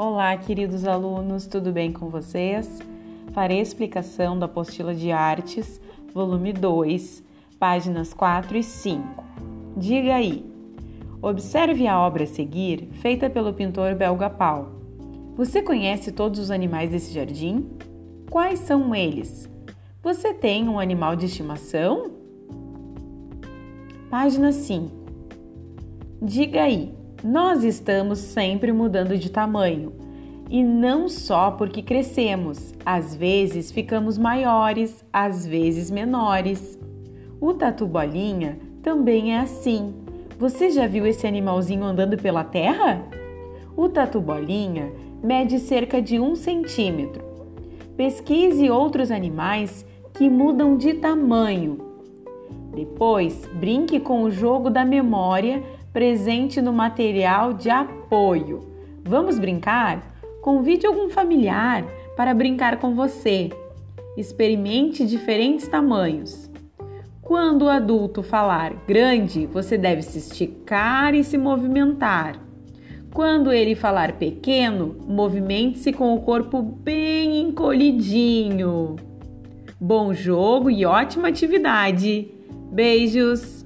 Olá, queridos alunos, tudo bem com vocês? Farei a explicação da apostila de artes, volume 2, páginas 4 e 5. Diga aí. Observe a obra a seguir, feita pelo pintor belga Paul. Você conhece todos os animais desse jardim? Quais são eles? Você tem um animal de estimação? Página 5. Diga aí. Nós estamos sempre mudando de tamanho. E não só porque crescemos, às vezes ficamos maiores, às vezes menores. O tatu bolinha também é assim. Você já viu esse animalzinho andando pela terra? O tatu bolinha mede cerca de um centímetro. Pesquise outros animais que mudam de tamanho. Depois, brinque com o jogo da memória presente no material de apoio. Vamos brincar? Convide algum familiar para brincar com você. Experimente diferentes tamanhos. Quando o adulto falar grande, você deve se esticar e se movimentar. Quando ele falar pequeno, movimente-se com o corpo bem encolhidinho. Bom jogo e ótima atividade! Beijos!